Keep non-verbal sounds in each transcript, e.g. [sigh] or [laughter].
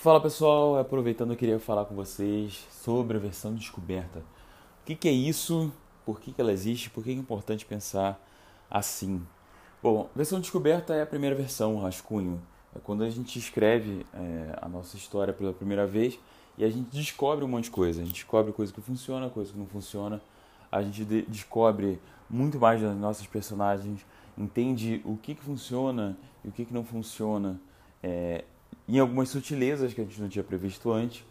Fala pessoal, aproveitando eu queria falar com vocês sobre a versão descoberta. O que, que é isso? Por que, que ela existe? Por que é importante pensar assim? Bom, versão descoberta é a primeira versão, rascunho. É quando a gente escreve é, a nossa história pela primeira vez e a gente descobre um monte de coisa. A gente descobre coisa que funciona, coisa que não funciona. A gente de descobre muito mais das nossas personagens, entende o que, que funciona e o que, que não funciona. É, em algumas sutilezas que a gente não tinha previsto antes,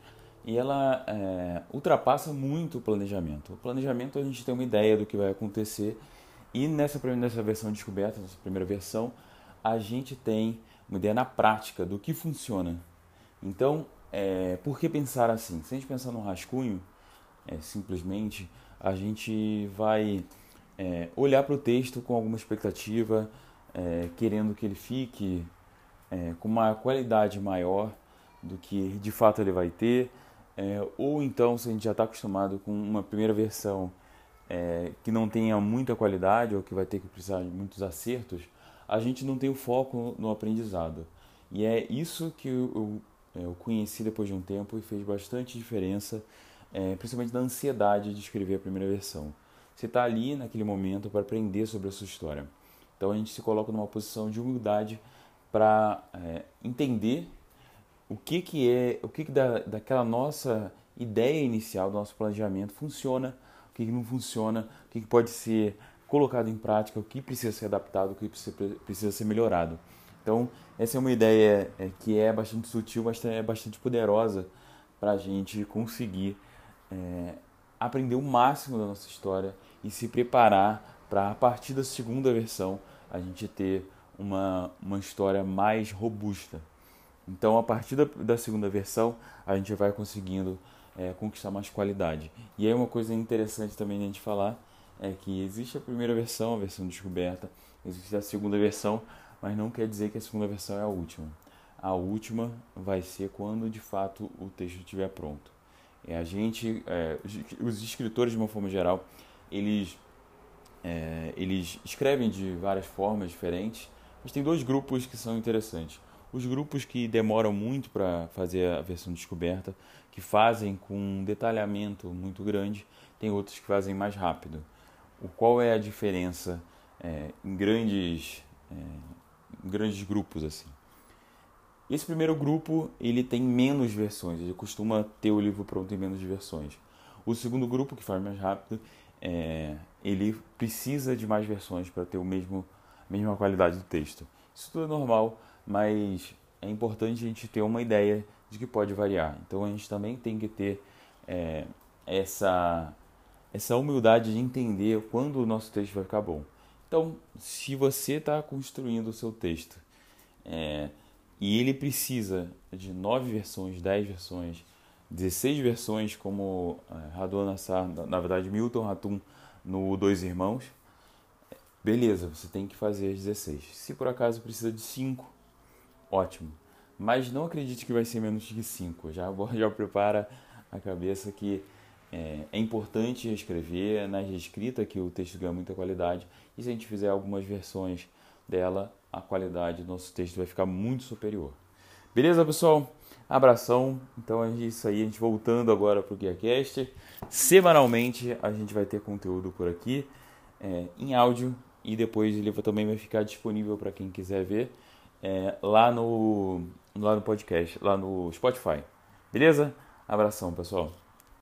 e ela é, ultrapassa muito o planejamento. O planejamento a gente tem uma ideia do que vai acontecer, e nessa, nessa versão descoberta, nessa primeira versão, a gente tem uma ideia na prática do que funciona. Então, é, por que pensar assim? Se a gente pensar no rascunho, é, simplesmente, a gente vai é, olhar para o texto com alguma expectativa, é, querendo que ele fique é, com uma qualidade maior do que de fato ele vai ter, é, ou então se a gente já está acostumado com uma primeira versão é, que não tenha muita qualidade ou que vai ter que precisar de muitos acertos, a gente não tem o foco no aprendizado. E é isso que eu, eu, eu conheci depois de um tempo e fez bastante diferença, é, principalmente da ansiedade de escrever a primeira versão. Você está ali naquele momento para aprender sobre a sua história. Então a gente se coloca numa posição de humildade para é, entender o que, que é, o que, que da, daquela nossa ideia inicial, do nosso planejamento funciona, o que, que não funciona, o que, que pode ser colocado em prática, o que precisa ser adaptado, o que precisa ser melhorado. Então, essa é uma ideia é, que é bastante sutil, mas é bastante poderosa para a gente conseguir é, aprender o máximo da nossa história e se preparar para, a partir da segunda versão, a gente ter uma, uma história mais robusta. Então, a partir da, da segunda versão, a gente vai conseguindo é, conquistar mais qualidade. E aí, uma coisa interessante também a gente falar é que existe a primeira versão, a versão descoberta, existe a segunda versão, mas não quer dizer que a segunda versão é a última. A última vai ser quando de fato o texto estiver pronto. É a gente, é, os escritores de uma forma geral, eles é, eles escrevem de várias formas diferentes mas tem dois grupos que são interessantes. Os grupos que demoram muito para fazer a versão descoberta, que fazem com um detalhamento muito grande, tem outros que fazem mais rápido. O qual é a diferença é, em grandes é, em grandes grupos assim? Esse primeiro grupo ele tem menos versões, ele costuma ter o livro pronto em menos versões. O segundo grupo que faz mais rápido, é, ele precisa de mais versões para ter o mesmo mesma qualidade do texto. Isso tudo é normal, mas é importante a gente ter uma ideia de que pode variar. Então a gente também tem que ter é, essa, essa humildade de entender quando o nosso texto vai ficar bom. Então, se você está construindo o seu texto é, e ele precisa de nove versões, dez versões, 16 versões, como é, Radon Nassar, na verdade Milton Ratum no Dois Irmãos, Beleza, você tem que fazer as 16. Se por acaso precisa de 5, ótimo. Mas não acredite que vai ser menos de 5. Já, [laughs] já prepara a cabeça que é, é importante escrever na escrita que o texto ganha muita qualidade. E se a gente fizer algumas versões dela, a qualidade do nosso texto vai ficar muito superior. Beleza, pessoal? Abração. Então é isso aí. A gente voltando agora para o GuiaCast. Semanalmente a gente vai ter conteúdo por aqui é, em áudio e depois ele também vai ficar disponível para quem quiser ver é, lá, no, lá no podcast, lá no Spotify. Beleza? Abração, pessoal.